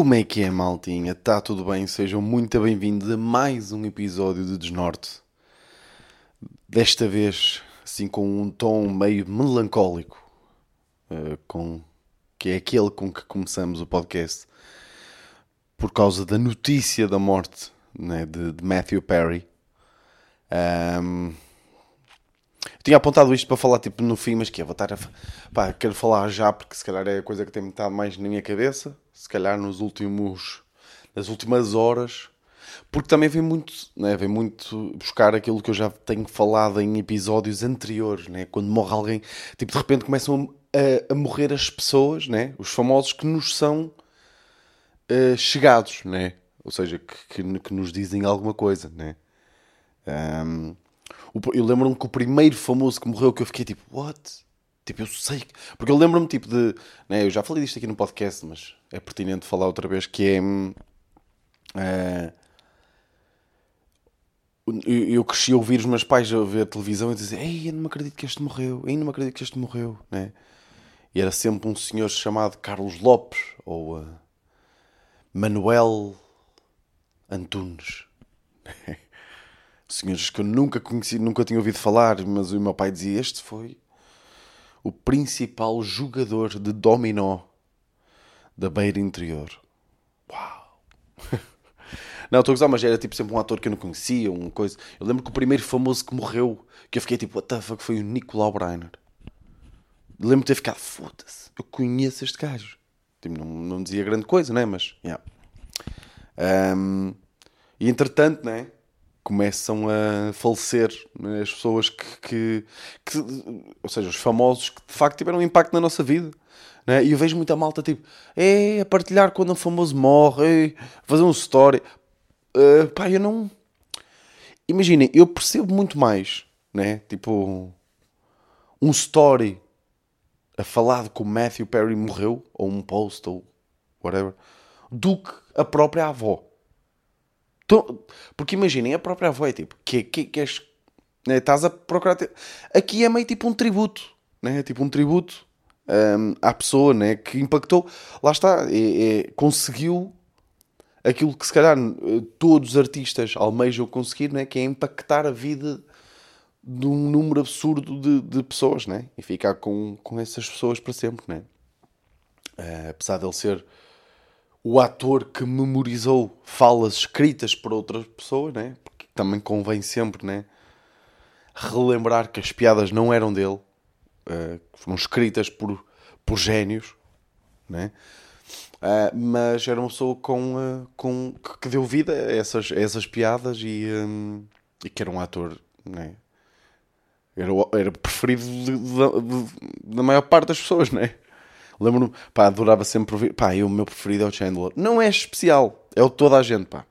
Como é que é, maltinha? Tá tudo bem? Sejam muito bem-vindos a mais um episódio de Desnorte. Desta vez, assim, com um tom meio melancólico, uh, com, que é aquele com que começamos o podcast, por causa da notícia da morte né, de, de Matthew Perry. Um, tinha apontado isto para falar tipo no fim, mas que é, vou estar a. Pá, quero falar já porque se calhar é a coisa que tem estado mais na minha cabeça. Se calhar nos últimos. nas últimas horas. Porque também vem muito, né, vem muito buscar aquilo que eu já tenho falado em episódios anteriores, né? Quando morre alguém, tipo, de repente começam a, a morrer as pessoas, né? Os famosos que nos são uh, chegados, né? Ou seja, que, que, que, nos dizem alguma coisa, né? Um, eu lembro-me que o primeiro famoso que morreu que eu fiquei tipo, what? Tipo, eu sei. Porque eu lembro-me tipo de. Né, eu já falei disto aqui no podcast, mas é pertinente falar outra vez que é. Uh, eu cresci a ouvir os meus pais a ver a televisão e dizer Ei, eu não me acredito que este morreu, eu não acredito que este morreu, né? E era sempre um senhor chamado Carlos Lopes ou uh, Manuel Antunes. senhores que eu nunca conheci, nunca tinha ouvido falar, mas o meu pai dizia: Este foi o principal jogador de dominó da beira interior. Uau! Não, estou a gozar, mas era tipo sempre um ator que eu não conhecia, uma coisa. Eu lembro que o primeiro famoso que morreu, que eu fiquei tipo, what the fuck, foi o Nicolau Breiner. Lembro de ter ficado, foda-se, eu conheço este gajo. Tipo, não, não dizia grande coisa, né? Mas, yeah. Um, e entretanto, né? Começam a falecer né? as pessoas que, que, que, ou seja, os famosos que de facto tiveram um impacto na nossa vida. Né? E eu vejo muita malta tipo, é a partilhar quando um famoso morre, é, fazer um story. Uh, pá, eu não. Imaginem, eu percebo muito mais, né? Tipo, um story a falar de que o Matthew Perry morreu, ou um post, ou whatever, do que a própria avó. Então, porque imaginem, a própria avó é tipo, que, que, que és, né, estás a procurar. Ter... Aqui é meio tipo um tributo, né? É tipo um tributo um, à pessoa né, que impactou. Lá está, é, é, conseguiu aquilo que se calhar todos os artistas almejam conseguir, né, que é impactar a vida de um número absurdo de, de pessoas, né? E ficar com, com essas pessoas para sempre, né? Uh, apesar de ele ser o ator que memorizou falas escritas por outras pessoas, né? Porque também convém sempre, né? Relembrar que as piadas não eram dele, uh, foram escritas por, por génios, né? Uh, mas era uma pessoa com, uh, com, que deu vida a essas, a essas piadas e, um, e que era um ator, né? Era, era preferido da maior parte das pessoas, né? Lembro-me, pá, adorava sempre ouvir. Pá, eu, o meu preferido é o Chandler. Não é especial, é o toda a gente, pá.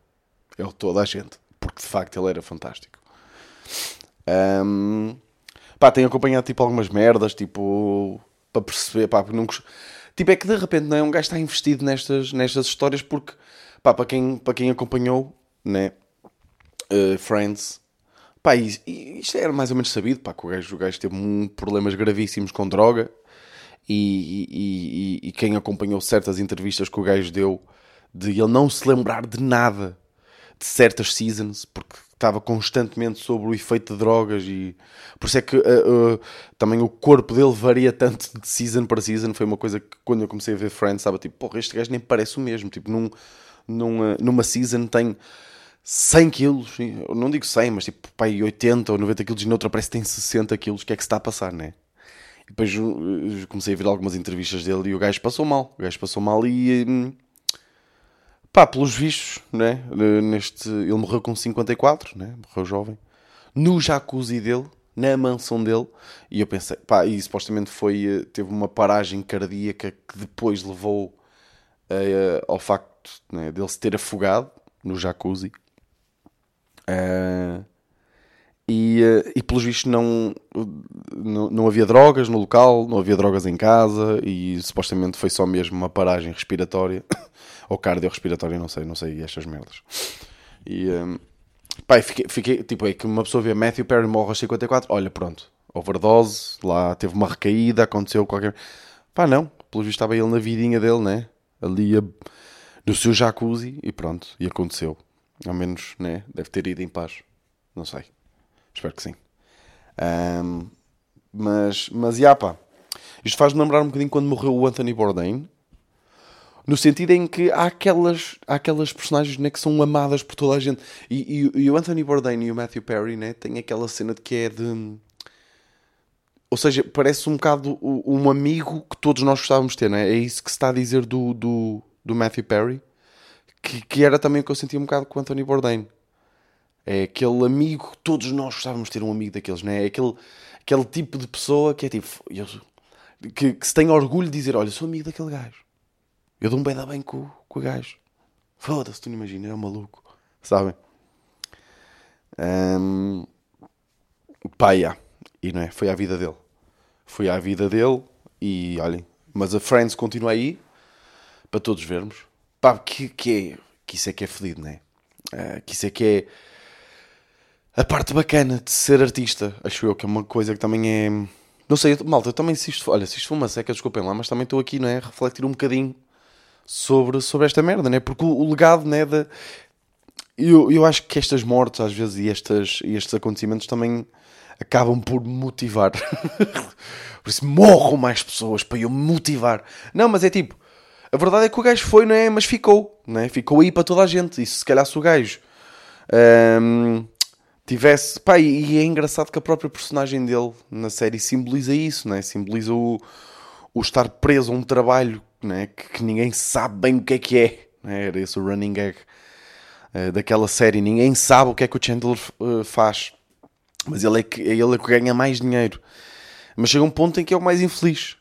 É o toda a gente. Porque de facto ele era fantástico. Um, pá, tenho acompanhado tipo algumas merdas, tipo, para perceber, pá, não Tipo, é que de repente não é um gajo está investido nestas, nestas histórias porque, pá, para quem, para quem acompanhou, né, uh, Friends, pá, isto era mais ou menos sabido, pá, que o gajo, o gajo teve um, problemas gravíssimos com droga e, e, e, quem acompanhou certas entrevistas que o gajo deu de ele não se lembrar de nada de certas seasons, porque estava constantemente sobre o efeito de drogas e por isso é que uh, uh, também o corpo dele varia tanto de season para season. Foi uma coisa que quando eu comecei a ver Friends estava tipo, porra, este gajo nem parece o mesmo. Tipo, num, numa, numa season tem 100 quilos, não digo 100, mas tipo, pai, 80 ou 90 quilos e noutra parece que tem 60 quilos. O que é que se está a passar, né? Depois uh, comecei a ver algumas entrevistas dele e o gajo passou mal. O gajo passou mal e. Hum, pá, pelos vistos, né? Neste, ele morreu com 54, né? Morreu jovem. No jacuzzi dele, na mansão dele. E eu pensei, pá, e supostamente foi. Eh, teve uma paragem cardíaca que depois levou ao facto né, dele se ter afogado no jacuzzi. Uh, e, eh, e pelos vistos não, não, não havia drogas no local, não havia drogas em casa e supostamente foi só mesmo uma paragem respiratória ou cardiorrespiratória, não sei, não sei estas merdas. E um, pá, fiquei, fiquei, tipo, é que uma pessoa vê Matthew Perry morre aos 54, olha, pronto, overdose, lá teve uma recaída, aconteceu qualquer. Pá, não, pelos vistos estava ele na vidinha dele, né? Ali a no seu jacuzzi e pronto, e aconteceu. Ao menos, né? Deve ter ido em paz. Não sei. Espero que sim. Um, mas, mas, já pá. Isto faz-me lembrar um bocadinho quando morreu o Anthony Bourdain. No sentido em que há aquelas, há aquelas personagens né, que são amadas por toda a gente. E, e, e o Anthony Bourdain e o Matthew Perry né, têm aquela cena de que é de... Ou seja, parece um bocado um amigo que todos nós gostávamos de ter, né? É isso que se está a dizer do, do, do Matthew Perry. Que, que era também o que eu sentia um bocado com o Anthony Bourdain. É aquele amigo que todos nós gostávamos de ter um amigo daqueles, né? É aquele, aquele tipo de pessoa que é tipo... Eu, que, que se tem orgulho de dizer, olha, sou amigo daquele gajo. Eu dou um bem da bem com, com o gajo. Foda-se, tu não imaginas, é um maluco. Sabem? Um, pá. E não é? Foi a vida dele. Foi a vida dele e olhem. Mas a Friends continua aí para todos vermos. Pá, que, que, é, que isso é que é fedido, não é? Uh, que isso é que é a parte bacana de ser artista. Acho eu que é uma coisa que também é. Não sei, malta, eu também se olha, se uma seca, desculpem lá, mas também estou aqui, não é? A refletir um bocadinho sobre, sobre esta merda, né? Porque o, o legado, né? De, eu, eu acho que estas mortes, às vezes, e, estas, e estes acontecimentos também acabam por motivar. por isso, morram mais pessoas para eu motivar. Não, mas é tipo, a verdade é que o gajo foi, não é? Mas ficou, não é? Ficou aí para toda a gente. E se calhar se o gajo um, tivesse. Pá, e é engraçado que a própria personagem dele na série simboliza isso, não é? Simboliza o, o estar preso a um trabalho né, que, que, ninguém sabe bem o que é que é. Né? Era esse o running gag uh, daquela série. Ninguém sabe o que é que o Chandler uh, faz. Mas ele é, que, é ele que ganha mais dinheiro. Mas chega um ponto em que é o mais infeliz.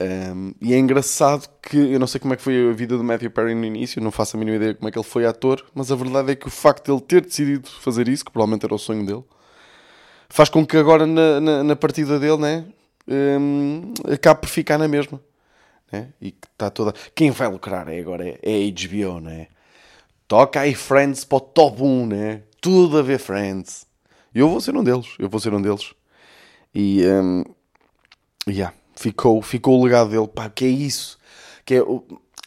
Um, e é engraçado que eu não sei como é que foi a vida do Matthew Perry no início, não faço a mínima ideia como é que ele foi ator, mas a verdade é que o facto de ele ter decidido fazer isso, que provavelmente era o sonho dele, faz com que agora na, na, na partida dele né, um, acabe por ficar na mesma né? e que está toda. Quem vai lucrar é agora é, a HBO, né? Toca aí Friends para o top 1, né? Tudo a ver Friends. E eu vou ser um deles, eu vou ser um deles. E um, yeah, ficou, ficou o legado dele, pá, que é isso. Que é,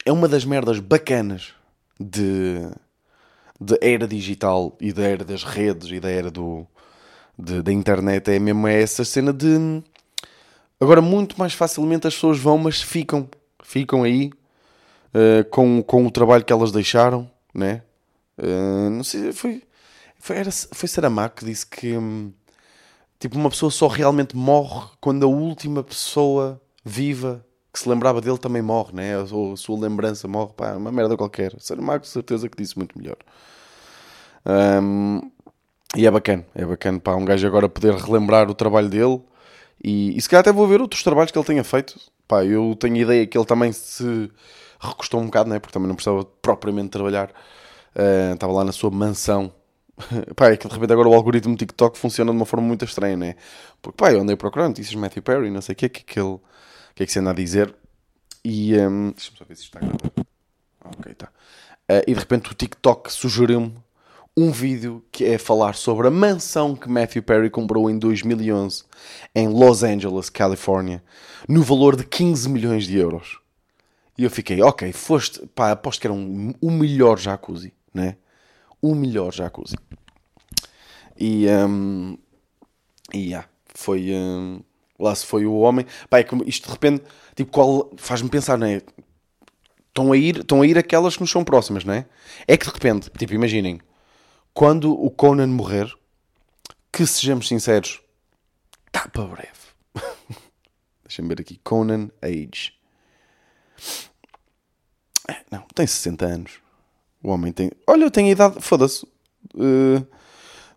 é uma das merdas bacanas de, de era digital e da era das redes e da era do, de, da internet. É mesmo essa cena de. Agora, muito mais facilmente as pessoas vão, mas ficam ficam aí uh, com, com o trabalho que elas deixaram, né? Uh, não sei, foi, foi, era, foi que disse que hum, tipo, uma pessoa só realmente morre quando a última pessoa viva que se lembrava dele também morre, né? Ou a sua lembrança morre, pá, uma merda qualquer. Saramago, certeza que disse muito melhor. Um, e é bacana, é bacana, pá, um gajo agora poder relembrar o trabalho dele e, e se calhar até vou ver outros trabalhos que ele tenha feito Pá, eu tenho a ideia que ele também se recostou um bocado, né? porque também não precisava propriamente trabalhar. Uh, estava lá na sua mansão. pá, é que de repente agora o algoritmo TikTok funciona de uma forma muito estranha, né? Porque pá, eu andei procurando notícias de Matthew Perry, não sei o que, que, que, ele, que é que se anda a dizer. E. Um, Deixa-me só ver se isto está gravado. Ok, tá. Uh, e de repente o TikTok sugeriu-me um vídeo que é falar sobre a mansão que Matthew Perry comprou em 2011 em Los Angeles, Califórnia, no valor de 15 milhões de euros. E eu fiquei, ok, foste, pá, aposto que era um, o melhor jacuzzi, né? O melhor jacuzzi. E, um, e yeah, foi, um, lá se foi o homem, pá, é que isto de repente, tipo, qual, faz-me pensar, né? Estão a ir, estão a ir aquelas que nos são próximas, não é? É que de repente, tipo, imaginem, quando o Conan morrer, que sejamos sinceros, está para breve. Deixa-me ver aqui. Conan Age. É, não, tem 60 anos. O homem tem. Olha, eu tenho a idade. Foda-se. Uh,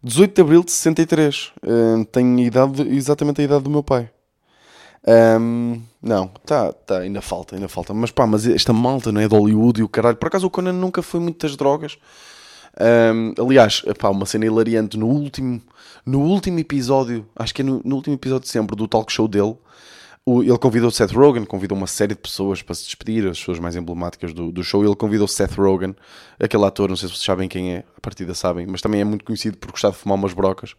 18 de abril de 63. Uh, tenho a idade, exatamente a idade do meu pai. Um, não, tá, tá, ainda falta, ainda falta. Mas pá, mas esta malta não é de Hollywood e o caralho. Por acaso o Conan nunca foi muitas drogas. Um, aliás, epá, uma cena hilariante no último, no último episódio, acho que é no, no último episódio de sempre do talk show dele. O, ele convidou Seth Rogen, convidou uma série de pessoas para se despedir, as pessoas mais emblemáticas do, do show. Ele convidou Seth Rogen, aquele ator, não sei se vocês sabem quem é, a partida sabem, mas também é muito conhecido por gostar de fumar umas brocas.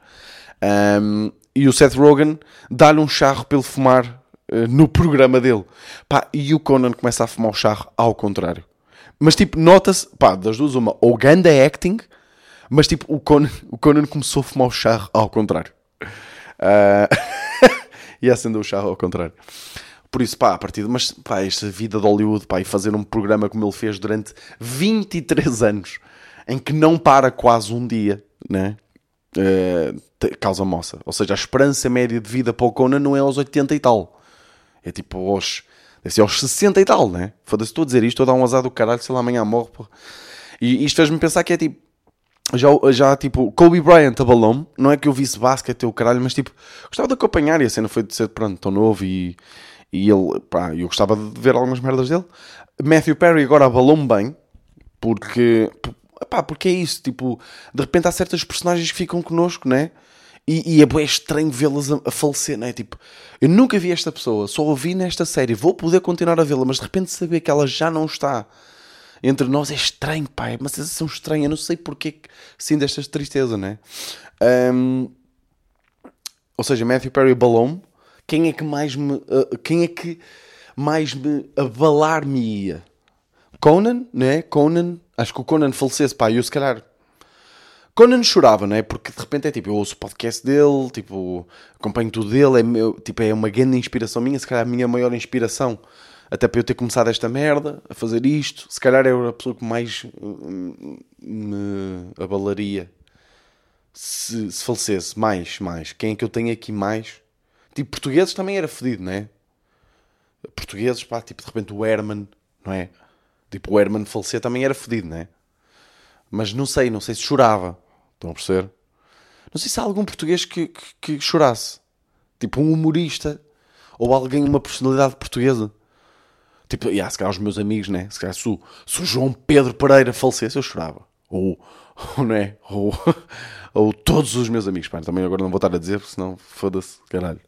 Um, e o Seth Rogen dá-lhe um charro ele fumar uh, no programa dele. Pá, e o Conan começa a fumar o charro ao contrário. Mas tipo, nota-se, pá, das duas, uma, ou ganda acting, mas tipo, o Conan, o Conan começou a fumar o charro ao contrário. Uh... e acendeu o charro ao contrário. Por isso, pá, a partir de, mas pá, esta vida de Hollywood, pá, e fazer um programa como ele fez durante 23 anos, em que não para quase um dia, né? Uh, causa moça. Ou seja, a esperança média de vida para o Conan não é aos 80 e tal. É tipo aos. Deve ser aos 60 e tal, né? Foda-se, estou a dizer isto, estou a dar um azar do caralho, sei lá, amanhã morre. Pô. E isto fez-me pensar que é tipo. Já, já tipo, Kobe Bryant abalou-me. Não é que eu visse basquete o caralho, mas tipo, gostava de acompanhar e a cena foi de ser, pronto, tão novo e e ele, pá, eu gostava de ver algumas merdas dele. Matthew Perry agora abalou-me bem, porque, pá, porque é isso, tipo, de repente há certas personagens que ficam connosco, né? E, e é bem estranho vê-las a, a, falecer, né? Tipo, eu nunca vi esta pessoa, só ouvi nesta série, vou poder continuar a vê-la, mas de repente saber que ela já não está entre nós é estranho, pá, é uma sensação estranha, não sei porque que sinto esta tristeza, né? Um, ou seja, Matthew Perry balou-me quem é que mais me. Uh, quem é que mais me abalar-me-ia? Conan, né? Conan. Acho que o Conan falecesse, pá, eu se calhar. Conan chorava, não é? Porque de repente é tipo, eu ouço o podcast dele, tipo, acompanho tudo dele, é, meu, tipo, é uma grande inspiração minha, se calhar a minha maior inspiração, até para eu ter começado esta merda, a fazer isto, se calhar é a pessoa que mais hum, me abalaria se, se falecesse, mais, mais. Quem é que eu tenho aqui mais? Tipo, portugueses também era fedido, não é? Portugueses, pá, tipo, de repente o Herman, não é? Tipo, o Herman falecer também era fedido, não é? Mas não sei, não sei se chorava. Estão a perceber? Não sei se há algum português que, que, que chorasse. Tipo, um humorista. Ou alguém, uma personalidade portuguesa. Tipo, yeah, se calhar os meus amigos, né? Se calhar se o, se o João Pedro Pereira falecesse, eu chorava. Ou, ou não é? Ou, ou todos os meus amigos. Pá, também agora não vou estar a dizer, porque senão foda-se, caralho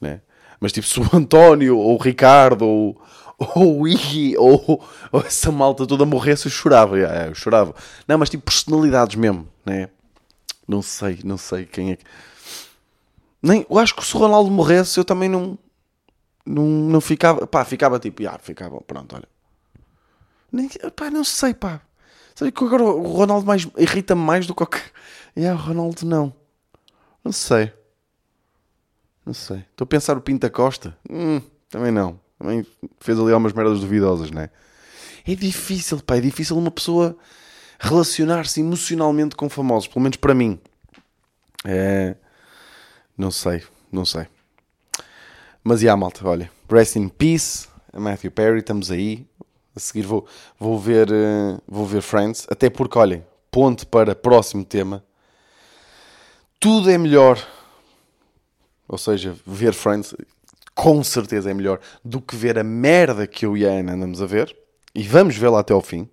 né? Mas tipo, se o António, ou o Ricardo, ou, ou o Iggy, ou, ou essa malta toda morresse, eu chorava. É, eu chorava. Não, mas tipo, personalidades mesmo, né? Não sei, não sei quem é que. Nem, eu acho que se o Ronaldo morresse, eu também não. Não, não ficava. Pá, ficava tipo, ah, ficava, pronto, olha. Nem, pá, não sei, pá. Sabe que agora o Ronaldo mais irrita-me mais do que que. É, o Ronaldo não. Não sei. Não sei. Estou a pensar o Pinta Costa. Hum, também não. Também fez ali algumas merdas duvidosas, não é? É difícil, pá. É difícil uma pessoa relacionar-se emocionalmente com famosos. Pelo menos para mim. É... Não sei. Não sei. Mas, e yeah, malta, olha. Rest in Peace. Matthew Perry. Estamos aí. A seguir vou, vou, ver, uh, vou ver Friends. Até porque, olhem, ponto para próximo tema. Tudo é melhor ou seja, ver Friends com certeza é melhor do que ver a merda que eu e a Ana andamos a ver. E vamos vê-la até ao fim.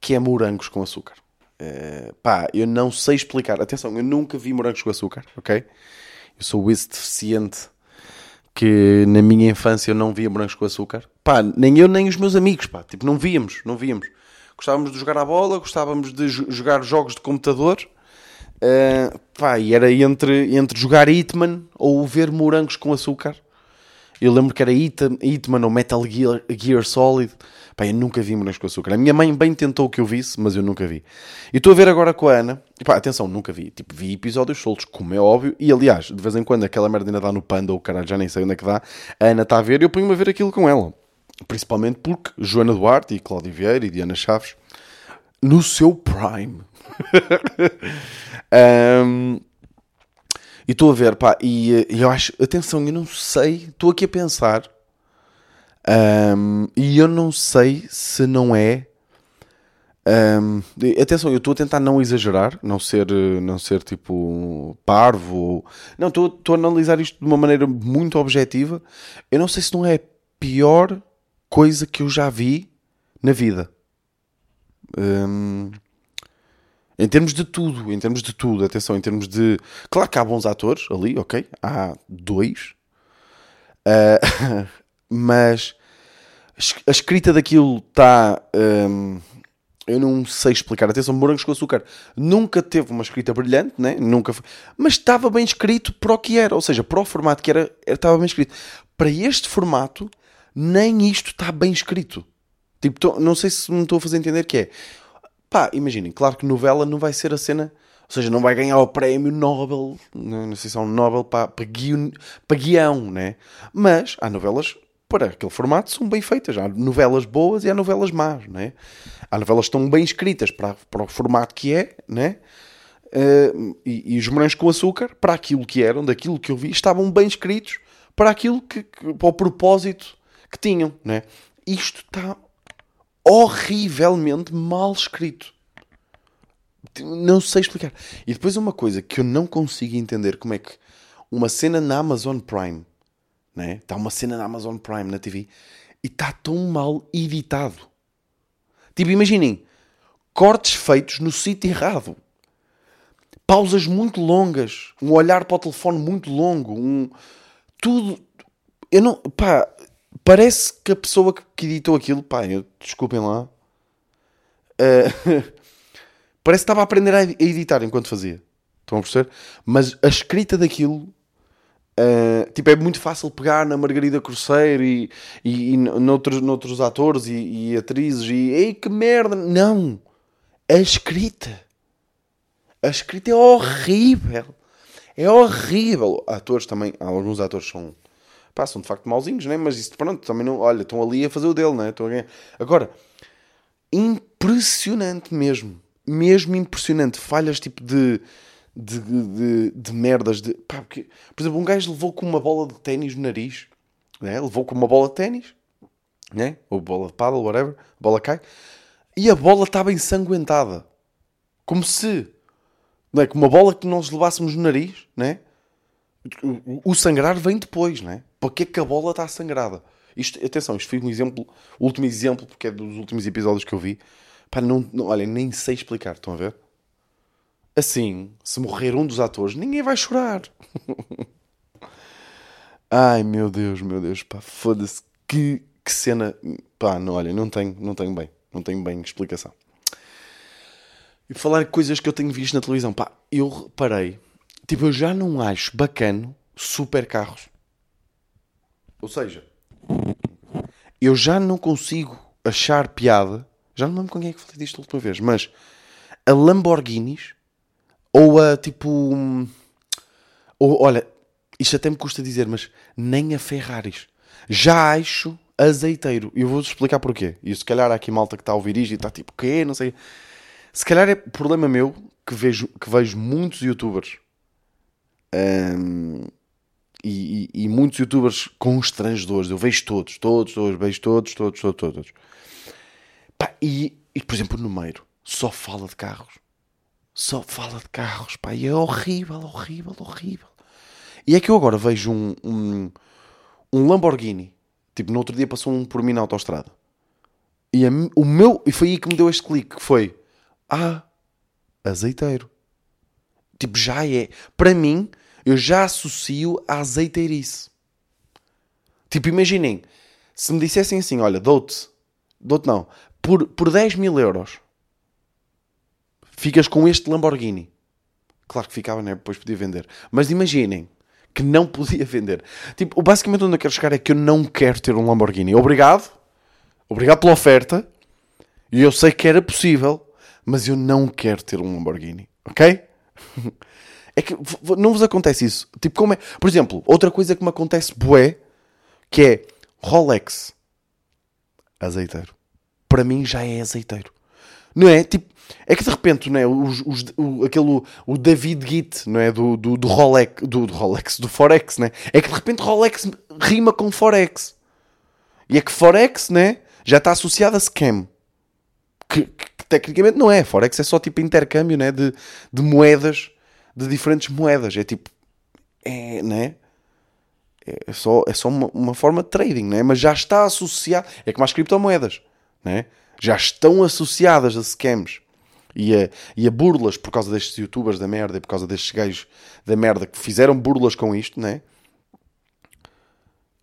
Que é morangos com açúcar. Uh, pá, eu não sei explicar. Atenção, eu nunca vi morangos com açúcar, ok? Eu sou esse deficiente que na minha infância eu não via morangos com açúcar. Pá, nem eu nem os meus amigos, pá. Tipo, não víamos, não víamos. Gostávamos de jogar a bola, gostávamos de jogar jogos de computador Uh, pá, e era entre, entre jogar Hitman ou ver morangos com açúcar. Eu lembro que era Hitman ou Metal Gear, Gear Solid. Pá, eu nunca vi morangos com açúcar. A minha mãe bem tentou que eu visse, mas eu nunca vi. E estou a ver agora com a Ana. E pá, atenção, nunca vi. Tipo, vi episódios soltos, como é óbvio. E aliás, de vez em quando aquela merda ainda dá no Panda ou caralho, já nem sei onde é que dá. A Ana está a ver e eu ponho-me a ver aquilo com ela. Principalmente porque Joana Duarte e Cláudio Vieira e Diana Chaves no seu prime. um, e estou a ver, pá, e, e, eu acho, atenção, eu não sei, estou aqui a pensar, um, e eu não sei se não é. Um, atenção, eu estou a tentar não exagerar, não ser, não ser tipo parvo. Não, estou a analisar isto de uma maneira muito objetiva. Eu não sei se não é a pior coisa que eu já vi na vida. Um, em termos de tudo, em termos de tudo, atenção, em termos de. Claro que há bons atores ali, ok? Há dois. Uh, mas a escrita daquilo está. Um, eu não sei explicar. Atenção, Morangos com Açúcar nunca teve uma escrita brilhante, né? nunca foi, mas estava bem escrito para o que era, ou seja, para o formato que era, estava bem escrito. Para este formato, nem isto está bem escrito. Tipo, tô- não sei se me estou a fazer entender que é. Pá, imaginem, claro que novela não vai ser a cena. Ou seja, não vai ganhar o prémio Nobel, não, não sei se é um Nobel para, para, guion, para guião, né? Mas há novelas para aquele formato são bem feitas. Há novelas boas e há novelas más, né? Há novelas que estão bem escritas para, para o formato que é, né? Eh, e, e os morangos com açúcar, para aquilo que eram, daquilo que eu vi, estavam bem escritos para aquilo que, que- para o propósito que tinham, né? Isto está horrivelmente mal escrito. Não sei explicar. E depois uma coisa que eu não consigo entender como é que uma cena na Amazon Prime, né? Está uma cena na Amazon Prime na TV e está tão mal editado. Tipo, imaginem, cortes feitos no sítio errado. Pausas muito longas, um olhar para o telefone muito longo, um tudo. Eu não, pá, parece que a pessoa que- editou aquilo, pá, eu- desculpem lá, eh, parece que estava a aprender a editar enquanto fazia. Estão a perceber? Mas a escrita daquilo, eh, tipo, é muito fácil pegar na Margarida Cruzeiro e, e, e noutros, noutros atores e, e atrizes e, ei, que merda! Não! A escrita. A escrita é horrível. É horrível. Atores também, alguns atores são, pá, de facto mauzinhos, né? Mas isso, pronto, também não, olha, estão ali a fazer o dele, né? Estão a ganhar. Agora, impressionante mesmo. Mesmo impressionante. Falhas tipo de, de, de, de merdas. De, pá, porque, por exemplo, um gajo levou com uma bola de ténis no nariz, né? Levou com uma bola de ténis, né? Ou bola de paddle, whatever. A bola cai. E a bola estava ensanguentada. Como se não é? Com uma bola que nós levássemos no nariz, né? O, sangrar vem depois, né? Para que é que a bola está sangrada? Isto, atenção, isto foi um exemplo, último exemplo, porque é dos últimos episódios que eu vi. Pá, não, não, olha, nem sei explicar, estão a ver? Assim, se morrer um dos atores, ninguém vai chorar. Ai, meu Deus, meu Deus, pá, foda-se. Que, que cena. Pá, não, olha, não tenho, não tenho bem, não tenho bem explicação. E falar coisas que eu tenho visto na televisão, pá, eu reparei, tipo, eu já não acho bacano super carros. Ou seja, eu já não consigo achar piada, já não lembro com quem é que falei disto a última vez, mas a Lamborghinis ou a tipo. hum, Ou, olha, isto até me custa dizer, mas nem a Ferraris. Já acho azeiteiro. E eu vou-vos explicar porquê. E se calhar há aqui malta que está a ouvir isto e está tipo, quê? Não sei. Se calhar é problema meu que vejo, que vejo muitos youtubers hum, e, e- e muitos youtubers constrangedores. Eu vejo todos, todos, todos, vejo todos, todos, todos, todos. Pá, e, e, por exemplo, o Numeiro só fala de carros. Só fala de carros, pá, e é horrível, horrível, horrível. E é que eu agora vejo um, um, um Lamborghini. Tipo, no outro dia passou um por mim na autostrada. E a o meu, e foi aí que me deu este clique, que foi, ah, azeiteiro. Tipo, já é. Para mim, eu já associo a azeiteirice. Tipo, imaginem, se me dissessem assim, olha, dou-te, dou-te não, por, por 10 mil euros, ficas com este Lamborghini. Claro que ficava, né? Depois podia vender. Mas imaginem que não podia vender. Tipo, basicamente onde eu quero chegar é que eu não quero ter um Lamborghini. Obrigado. Obrigado pela oferta. E eu sei que era possível, mas eu não quero ter um Lamborghini. Ok? É que não vos acontece isso. Tipo, como é? Por exemplo, outra coisa que me acontece bué, que é Rolex. Azeiteiro. Para mim já é azeiteiro. Não é? Tipo, é que de repente, não é? Os, os- o, aquele, o David Git, não é? Do, do, do Rolex, do, do Rolex, do Forex, né? É que de repente Rolex rima com Forex. E é que Forex, né? Já está associado a scam. Que, que- que tecnicamente não é. Forex é só tipo intercâmbio, né? De, de moedas, de diferentes moedas. É tipo, é, né? É só, é só uma, uma forma de trading, né? Mas já está associado. É como as criptomoedas, né? Já estão associadas a scams e a, e a burlas por causa destes youtubers da merda e por causa destes gajos da merda que fizeram burlas com isto, né?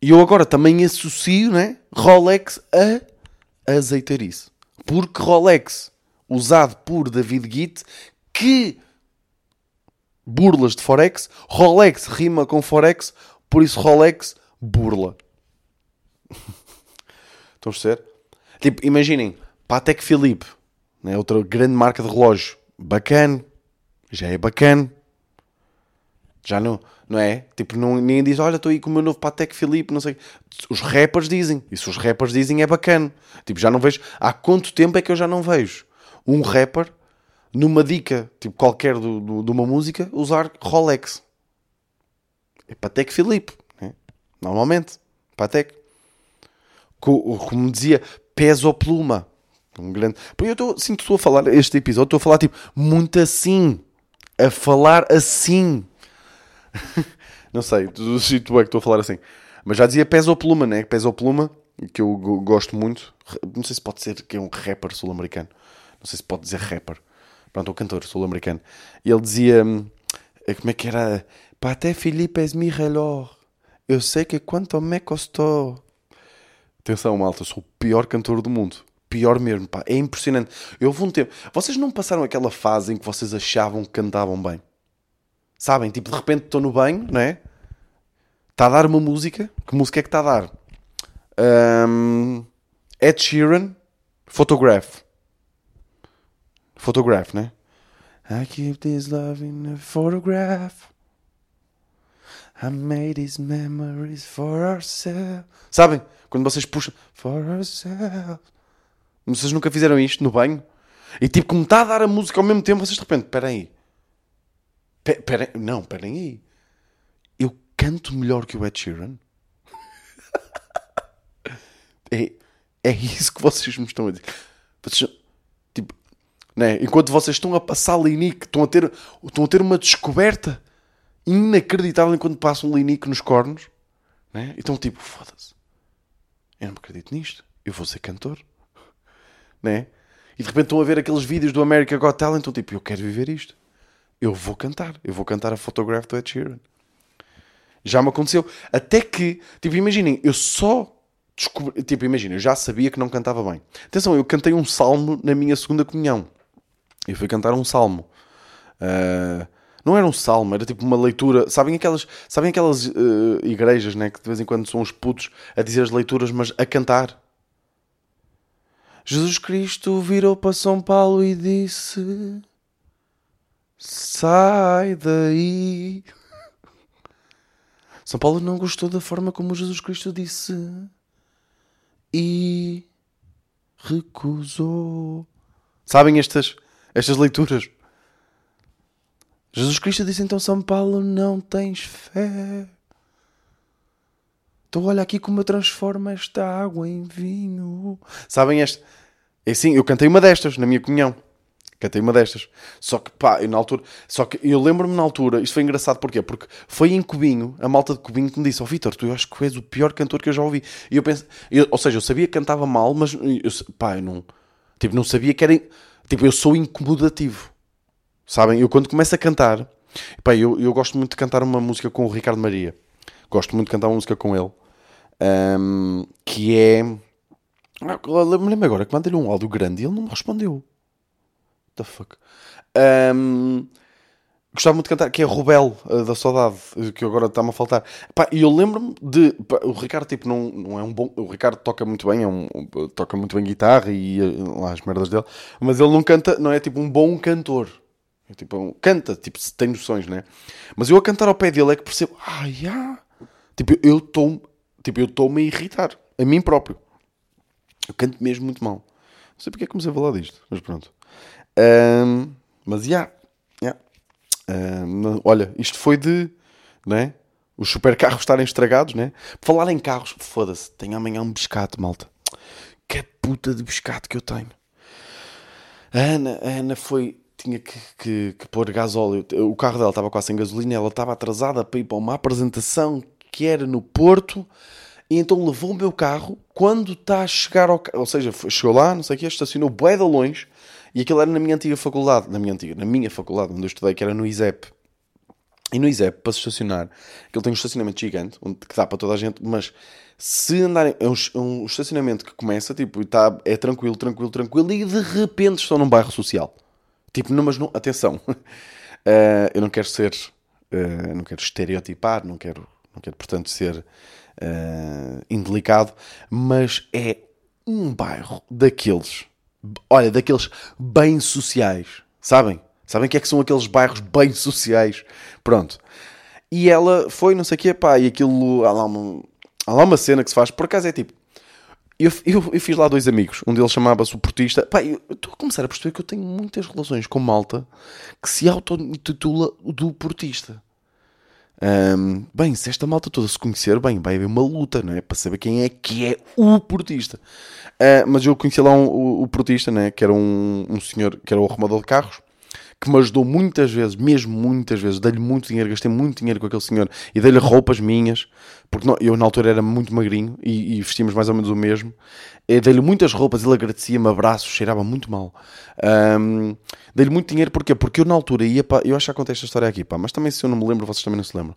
E eu agora também associo, né? Rolex a azeitarice. Porque Rolex, usado por David Git, que burlas de Forex, Rolex rima com Forex, por isso Rolex burla. Estão a perceber? Tipo, imaginem, Patek Philippe, né? outra grande marca de relógio, bacana, já é bacana. Já não, não é? Tipo, não, ninguém diz, olha, estou aí com o meu novo Patek Philippe, não sei. Os rappers dizem. E se os rappers dizem, é bacana. Tipo, já não vejo. Há quanto tempo é que eu já não vejo um rapper, numa dica, tipo, qualquer do, do, de uma música, usar Rolex? É Patek Philippe, né? Normalmente. Patek. Como dizia, peso pluma. Um grande... Eu estou, sinto estou a falar, este episódio, estou a falar, tipo, muito assim. A falar assim não sei, tu, tu é que estou a falar assim. Mas já dizia Peso Pluma, né? Peso Pluma, que eu gosto muito. Não sei se pode ser que é um rapper sul-americano. Não sei se pode dizer rapper. Pronto, um cantor sul-americano. E ele dizia, hum, eh, como é que era? Até Felipe es mi reloj. Eu sei que quanto me custou. Atenção, malta, sou o pior cantor do mundo. Pior mesmo, pá. É impressionante. Eu vou um tempo. Vocês não passaram aquela fase em que vocês achavam que cantavam bem? Sabem? Tipo, de repente estou no banho, não é? Está a dar uma música. Que música é que está a dar? Um, Ed Sheeran, Photograph. Photograph, né? I keep this love in a photograph. I made these memories for ourselves. Sabem? Quando vocês puxam for ourselves. Vocês nunca fizeram isto no banho? E tipo, como está a dar a música ao mesmo tempo, vocês de repente, espera aí. Pera, não, esperem aí. Eu canto melhor que o Ed Sheeran? é, é isso que vocês me estão a dizer. Vocês, tipo, né? Enquanto vocês estão a passar Linique, estão a ter, estão a ter uma descoberta inacreditável enquanto passam Linique nos cornos, né? e estão tipo, foda-se, eu não me acredito nisto, eu vou ser cantor, né? E de repente estão a ver aqueles vídeos do America Got Talent, então tipo, eu quero viver isto eu vou cantar. Eu vou cantar a Photograph do Ed Sheeran. Já me aconteceu. Até que, tipo, imaginem, eu só descobri. Tipo, imaginem, eu já sabia que não cantava bem. Atenção, eu cantei um salmo na minha segunda comunhão. Eu fui cantar um salmo. Uh, não era um salmo, era tipo uma leitura. Sabem aquelas, sabem aquelas uh, igrejas, né? Que de vez em quando são os putos a dizer as leituras, mas a cantar. Jesus Cristo virou para São Paulo e disse: Sai daí. São Paulo não gostou da forma como Jesus Cristo disse e recusou. Sabem estas, estas leituras? Jesus Cristo disse então: São Paulo, não tens fé. Então olha aqui como eu transformo esta água em vinho. Sabem este? É assim, eu cantei uma destas na minha comunhão. Cantei uma destas. Só que, pá, eu na altura. Só que eu lembro-me na altura, isto foi engraçado porquê? Porque foi em Cubinho, a malta de Cubinho, que me disse: Ó oh, Vitor, tu acho que és o pior cantor que eu já ouvi. E eu penso, eu, ou seja, eu sabia que cantava mal, mas eu, pá, eu não. Tipo, não sabia que era. Tipo, eu sou incomodativo. Sabem? Eu quando começo a cantar. Pá, eu, eu gosto muito de cantar uma música com o Ricardo Maria. Gosto muito de cantar uma música com ele. Um, que é. Ah, lembro-me agora que mandei-lhe um áudio grande e ele não me respondeu the fuck? Um, gostava muito de cantar, que é Rubel, uh, da Saudade, que agora está-me a faltar. E eu lembro-me de. Pá, o Ricardo, tipo, não, não é um bom. O Ricardo toca muito bem, é um, toca muito bem guitarra e uh, lá as merdas dele, mas ele não canta, não é tipo um bom cantor. É tipo, um, canta, tipo, tem noções, né? Mas eu a cantar ao pé dele é que percebo, ah, yeah. Tipo, eu estou. Tipo, eu estou-me a irritar, a mim próprio. Eu canto mesmo muito mal. Não sei porque é que comecei a falar disto, mas pronto. Um, mas, já. Yeah, yeah. Um, olha, isto foi de... Né? Os supercarros estarem estragados, né? Falar em carros, foda-se, tenho amanhã um biscate, malta. Que puta de biscate que eu tenho. A Ana, a Ana foi... Tinha que, que, que pôr gasóleo. O carro dela estava quase sem gasolina. Ela estava atrasada para ir para uma apresentação que era no Porto. E então levou o meu carro quando está a chegar ao... Ou seja, chegou lá, não sei o quê, estacionou bué de longe e aquilo era na minha antiga faculdade, na minha antiga, na minha faculdade, onde eu estudei, que era no ISEP. E no ISEP, para se estacionar, aquilo tem um estacionamento gigante, que dá para toda a gente, mas se andarem, é um, é um estacionamento que começa, tipo, tá, é tranquilo, tranquilo, tranquilo, e de repente estão num bairro social. Tipo, não, mas não, atenção, uh, eu não quero ser, uh, não quero estereotipar, não quero, não quero portanto, ser uh, indelicado, mas é um bairro daqueles, olha, daqueles bem sociais, sabem? Sabem o que é que são aqueles bairros bem sociais? Pronto. E ela foi, não sei o quê, pá, e aquilo, há lá, uma, há lá uma cena que se faz, por acaso é tipo, eu, eu, eu fiz lá dois amigos, um deles chamava-se o Portista, pá, eu estou a começar a perceber que eu tenho muitas relações com malta que se auto-intitula do Portista. Um, bem, se esta malta toda se conhecer, bem, vai haver uma luta, não é? Para saber quem é que é o portista. Uh, mas eu conheci lá um, o, o portista, né? Que era um, um senhor, que era o arrumador de carros que me ajudou muitas vezes, mesmo muitas vezes, dei-lhe muito dinheiro, gastei muito dinheiro com aquele senhor e dei-lhe roupas minhas, porque não, eu na altura era muito magrinho e, e vestíamos mais ou menos o mesmo. Dei-lhe muitas roupas, ele agradecia-me, abraços, cheirava muito mal. Um, dei-lhe muito dinheiro, porquê? Porque eu na altura ia para. Eu acho que contei esta história aqui, pá, mas também se eu não me lembro, vocês também não se lembram.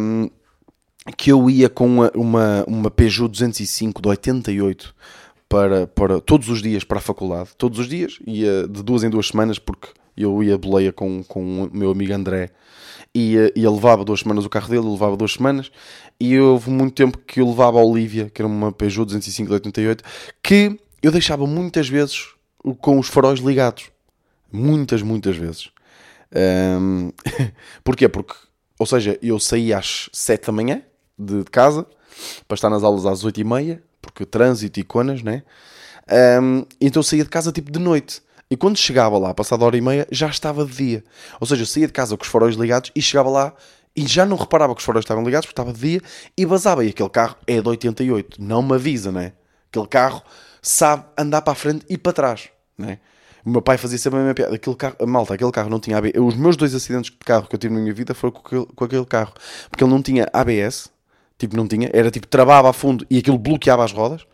Um, que eu ia com uma, uma, uma Peugeot 205 de 88 para, para todos os dias para a faculdade, todos os dias, ia de duas em duas semanas, porque eu ia boleia com, com o meu amigo André e, e ele levava duas semanas o carro dele, ele levava duas semanas e houve muito tempo que eu levava a Olivia, que era uma Peugeot 205 de 88, que eu deixava muitas vezes com os faróis ligados. Muitas, muitas vezes. Um, porquê? Porque, ou seja, eu saía às 7 da manhã de, de casa para estar nas aulas às 8 e meia, porque trânsito e conas, né? Um, então eu saía de casa tipo de noite. E quando chegava lá, passada hora e meia, já estava de dia. Ou seja, eu saía de casa com os faróis ligados e chegava lá e já não reparava que os faróis estavam ligados porque estava de dia e vazava. E aquele carro é de 88, não me avisa, né? Aquele carro sabe andar para a frente e para trás, né? O meu pai fazia sempre a mesma piada. Aquele carro, malta, aquele carro não tinha ABS. Os meus dois acidentes de carro que eu tive na minha vida foram com aquele, com aquele carro. Porque ele não tinha ABS, tipo, não tinha. Era tipo, travava a fundo e aquilo bloqueava as rodas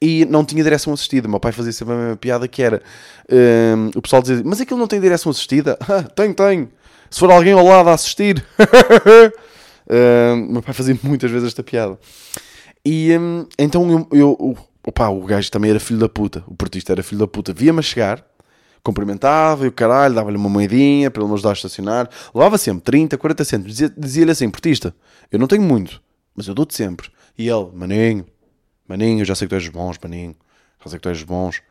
e não tinha direção assistida. O meu pai fazia sempre a mesma piada que era um, o pessoal dizia, mas aquilo não tem direção assistida? tem, tem. Se for alguém ao lado a assistir. um, meu pai fazia muitas vezes esta piada. E um, então eu, eu opa, o gajo também era filho da puta. O portista era filho da puta. Via-me a chegar, cumprimentava e o caralho, dava-lhe uma moedinha para ele me ajudar a estacionar. Levava sempre 30, 40 cêntimos. Dizia-lhe dizia assim, portista, eu não tenho muito, mas eu dou-te sempre. E ele, maninho, Maninho, já sei que tu és bons, maninho. Já sei que tu és bons.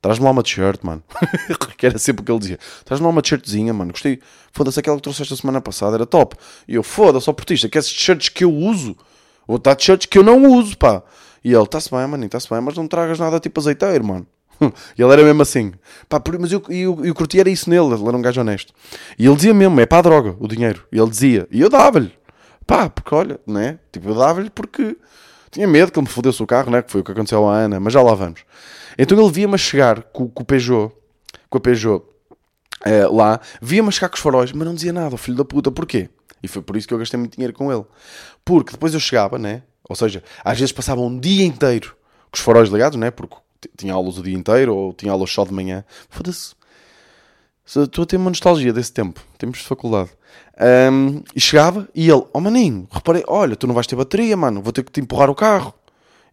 Traz-me lá uma t-shirt, mano. que era sempre o que ele dizia. Traz-me lá uma t-shirtzinha, mano. Gostei. Foda-se aquela que trouxeste a semana passada, era top. E eu, foda-se, ó portista, que esses t-shirts que eu uso. Ou tá t-shirts que eu não uso, pá. E ele, está-se bem, maninho, está-se bem, mas não tragas nada tipo azeiteiro, mano. e ele era mesmo assim. Pá, mas eu, eu, eu curti era isso nele, ele era um gajo honesto. E ele dizia mesmo, é para a droga, o dinheiro. E ele dizia, e eu dava-lhe. Pá, porque olha, né? Tipo, eu dava-lhe porque tinha medo que ele me fodesse o carro, né? que foi o que aconteceu à Ana, mas já lá vamos. Então ele via-me a chegar com, com, o Peugeot, com a Peugeot é, lá, via-me a chegar com os faróis, mas não dizia nada, filho da puta, porquê? E foi por isso que eu gastei muito dinheiro com ele. Porque depois eu chegava, né? Ou seja, às vezes passava um dia inteiro com os faróis ligados, né? Porque tinha aulas o dia inteiro ou tinha aulas só de manhã. Foda-se. Estou a ter uma nostalgia desse tempo. Temos de faculdade. Um, e chegava e ele, oh maninho, reparei, olha, tu não vais ter bateria, mano, vou ter que te empurrar o carro.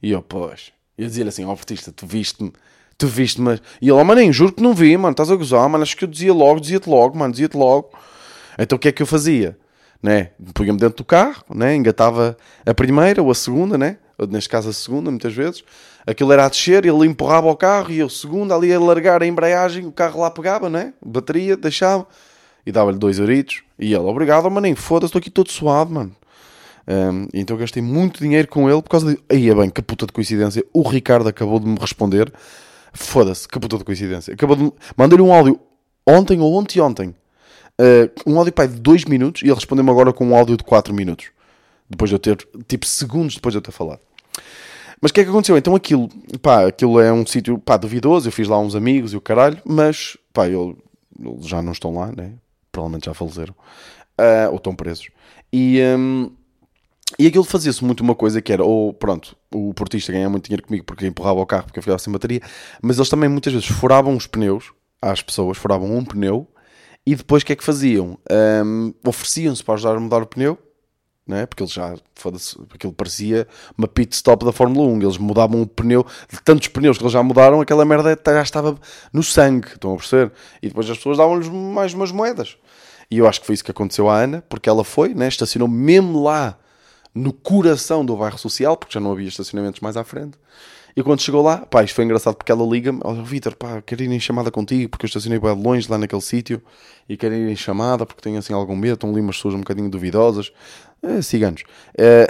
E eu, pois, eu dizia-lhe assim, ó oh, artista, tu viste-me, tu viste-me. E ele, oh maninho, juro que não vi, mano, estás a gozar, mano, acho que eu dizia logo, dizia-te logo, mano, dizia-te logo. Então o que é que eu fazia? Né? Punha-me dentro do carro, né? engatava a primeira ou a segunda, né? Neste caso a segunda, muitas vezes. Aquilo era a descer, ele empurrava o carro e eu, segunda, ali a largar a embreagem, o carro lá pegava, né? Bateria, deixava e dava-lhe dois euritos. E ele, obrigado, maninho, foda-se, estou aqui todo suado, mano. Um, então gastei muito dinheiro com ele por causa de. Aí é bem, que puta de coincidência. O Ricardo acabou de me responder. Foda-se, que puta de coincidência. Acabou de. Mandei-lhe um áudio ontem ou ontem ontem. Uh, um áudio pai de 2 minutos e ele respondeu-me agora com um áudio de 4 minutos. Depois de eu ter. Tipo, segundos depois de eu ter falado. Mas o que é que aconteceu? Então aquilo, pá, aquilo é um sítio, pá, duvidoso. Eu fiz lá uns amigos e o caralho, mas, pá, eu, eles já não estão lá, né? provavelmente já faleceram, uh, ou estão presos. E, um, e aquilo fazia-se muito uma coisa que era, ou pronto, o portista ganhava muito dinheiro comigo porque empurrava o carro porque eu ficava sem bateria, mas eles também muitas vezes furavam os pneus às pessoas, furavam um pneu e depois o que é que faziam? Um, Ofereciam-se para ajudar a mudar o pneu, né? porque eles já, foda-se, aquilo parecia uma pit stop da Fórmula 1. Eles mudavam o pneu, de tantos pneus que eles já mudaram, aquela merda já estava no sangue, estão a perceber? E depois as pessoas davam-lhes mais umas moedas. E eu acho que foi isso que aconteceu à Ana, porque ela foi, né, estacionou mesmo lá no coração do bairro social, porque já não havia estacionamentos mais à frente. E quando chegou lá, pá, isto foi engraçado porque ela liga-me: Olha, Vitor, pá, quero ir em chamada contigo porque eu estacionei bem longe lá naquele sítio e quero ir em chamada porque tenho assim algum medo. Estão ali umas pessoas um bocadinho duvidosas. É, ciganos. É...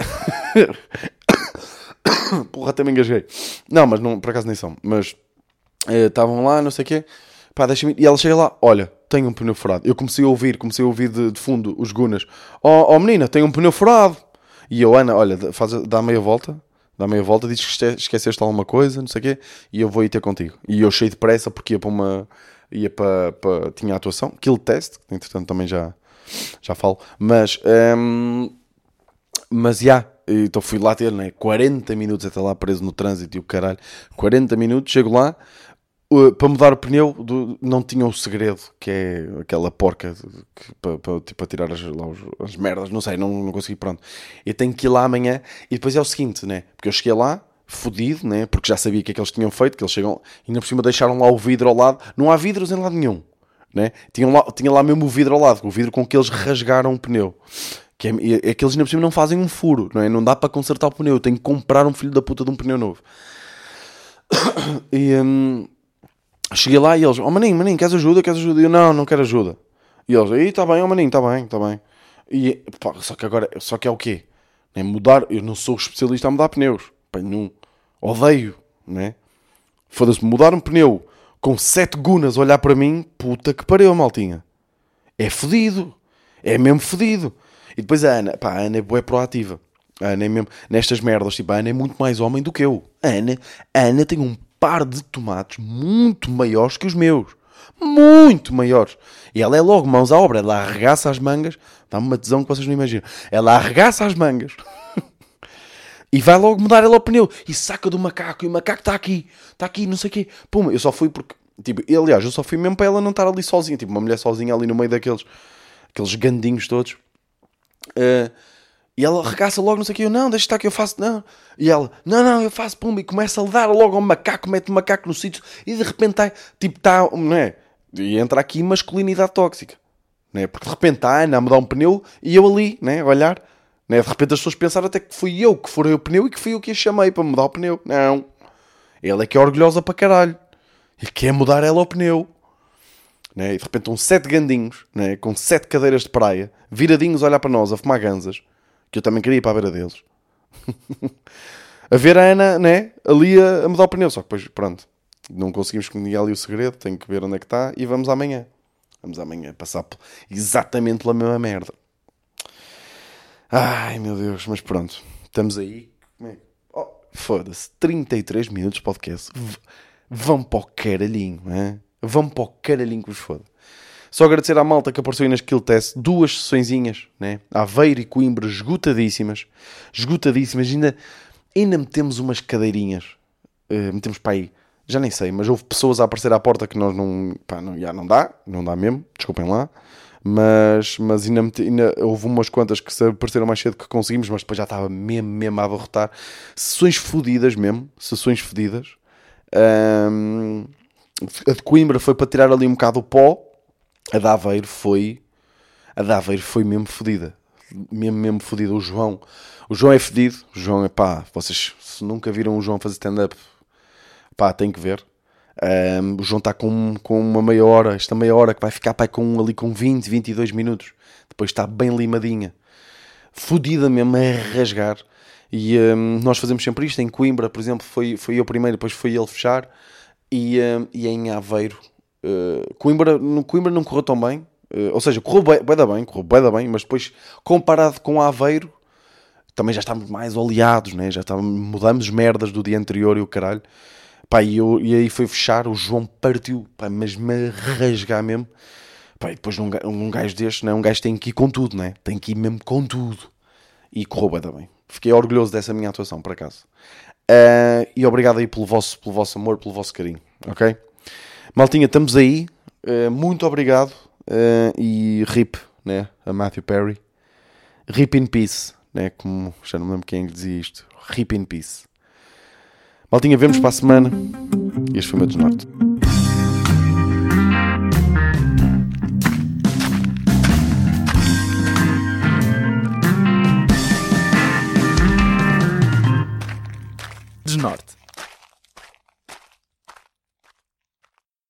Porra, me engasguei. Não, mas não, por acaso nem são. Mas estavam lá, não sei o quê. Pá, deixa-me. E ela chega lá: Olha, tenho um pneu furado. Eu comecei a ouvir, comecei a ouvir de, de fundo os gunas: Oh, oh menina, tenho um pneu furado. E eu, Ana, olha, faz, dá meia volta dá meia volta, diz que esqueceste alguma coisa, não sei o quê, e eu vou ir ter contigo. E eu cheio de pressa porque ia para uma. ia para. para tinha a atuação, kill test, entretanto também já, já falo, mas. Um, mas já, então fui lá ter, né? 40 minutos até lá preso no trânsito e o caralho, 40 minutos, chego lá, Uh, para mudar o pneu do, não tinha o segredo que é aquela porca para, tipo, tirar as, lá, as merdas, não sei, não, não consegui, pronto. Eu tenho que ir lá amanhã e depois é o seguinte, né? Porque eu cheguei lá, fodido, né? Porque já sabia o que é que eles tinham feito, que eles chegam e ainda por cima deixaram lá o vidro ao lado, não há vidros em lado nenhum, né? Tinha lá, tinha lá mesmo o vidro ao lado, o vidro com que eles rasgaram o pneu. Que é, é que eles ainda por cima não fazem um furo, não é? Não dá para consertar o pneu, eu tenho que comprar um filho da puta de um pneu novo. e. Hum, Cheguei lá e eles, oh maninho, maninho, queres ajuda? Queres ajuda? E eu, não, não quero ajuda. E eles, aí está bem, oh maninho, está bem, está bem. E, pá, só que agora, só que é o quê? É mudar, eu não sou especialista a mudar pneus. Não, odeio, né? Foda-se, mudar um pneu com sete gunas olhar para mim, puta que pariu, maltinha. É fodido. É mesmo fodido. E depois a Ana, pá, a Ana é boa proativa. A Ana é mesmo, nestas merdas, tipo, a Ana é muito mais homem do que eu. A Ana, a Ana tem um par de tomates muito maiores que os meus. Muito maiores. E ela é logo mãos à obra. Ela arregaça as mangas. Dá-me uma tesão que vocês não imaginam. Ela arregaça as mangas. e vai logo mudar ela o pneu. E saca do macaco. E o macaco está aqui. Está aqui, não sei o quê. Puma, eu só fui porque... Tipo, aliás, eu só fui mesmo para ela não estar ali sozinha. Tipo, uma mulher sozinha ali no meio daqueles... Aqueles gandinhos todos. Uh, e ela regaça logo, não sei o que, eu, não, deixa estar que eu faço, não. E ela, não, não, eu faço, pumba, e começa a dar logo ao macaco, mete o macaco no sítio, e de repente está, tipo, está, não é? E entra aqui masculinidade tóxica, não é? Porque de repente está a Ana a mudar um pneu, e eu ali, né, a olhar, né? De repente as pessoas pensaram até que fui eu que furei o pneu e que fui eu que a chamei para mudar o pneu. Não. Ela é que é orgulhosa para caralho. E quer mudar ela o pneu. Né? E de repente estão sete gandinhos, né? com sete cadeiras de praia, viradinhos a olhar para nós, a fumar ganzas que eu também queria ir para a beira deles. a ver a Ana, né, ali a, a mudar o pneu. Só que depois, pronto, não conseguimos comunicar ali o segredo, tenho que ver onde é que está e vamos amanhã. Vamos amanhã passar exatamente pela mesma merda. Ai meu Deus, mas pronto, estamos aí. É oh, Foda-se, 33 minutos de podcast. V vão para o caralhinho, é? vão para o caralhinho que vos foda. Só agradecer à malta que apareceu aí nas Kill Test. Duas sessõezinhas, né? Aveiro e Coimbra esgotadíssimas. Esgotadíssimas. Ainda, ainda metemos umas cadeirinhas. Uh, metemos para aí. Já nem sei, mas houve pessoas a aparecer à porta que nós não... Pá, não, já não dá. Não dá mesmo. Desculpem lá. Mas, mas ainda, meti, ainda houve umas quantas que se apareceram mais cedo que conseguimos, mas depois já estava mesmo, mesmo a abarrotar. Sessões fodidas mesmo. Sessões fodidas. Um, a de Coimbra foi para tirar ali um bocado o pó a da Aveiro foi. A da Aveiro foi mesmo fodida. Mesmo, mesmo fodida. O João. O João é fedido. O João é pá. Vocês se nunca viram o João fazer stand-up, pá, tem que ver. Um, o João está com, com uma meia hora. Esta meia hora que vai ficar pá, com, ali com 20, 22 minutos. Depois está bem limadinha. Fodida mesmo a rasgar. E um, nós fazemos sempre isto. Em Coimbra, por exemplo, foi, foi eu primeiro, depois foi ele fechar. E, um, e em Aveiro Uh, Coimbra, no Coimbra não correu tão bem. Uh, ou seja, correu bem, bem, bem, correu bem, bem, mas depois, comparado com Aveiro, também já estávamos mais oleados, né? já estávamos, mudamos merdas do dia anterior e o caralho. Pá, e, eu, e aí foi fechar, o João partiu, pá, mas me rasgar mesmo. Pá, e depois um, um gajo deste, né? um gajo tem que ir com tudo, né? tem que ir mesmo com tudo. E correu bem também. Fiquei orgulhoso dessa minha atuação, por acaso. Uh, e obrigado aí pelo vosso, pelo vosso amor, pelo vosso carinho, ok? Maltinha, estamos aí. Uh, muito obrigado. Uh, e RIP, né? A Matthew Perry. RIP in peace, né? Como já não me lembro quem dizia isto. RIP in peace. Maltinha, vemos para a semana. E este foi o meu desnorte. Desnorte.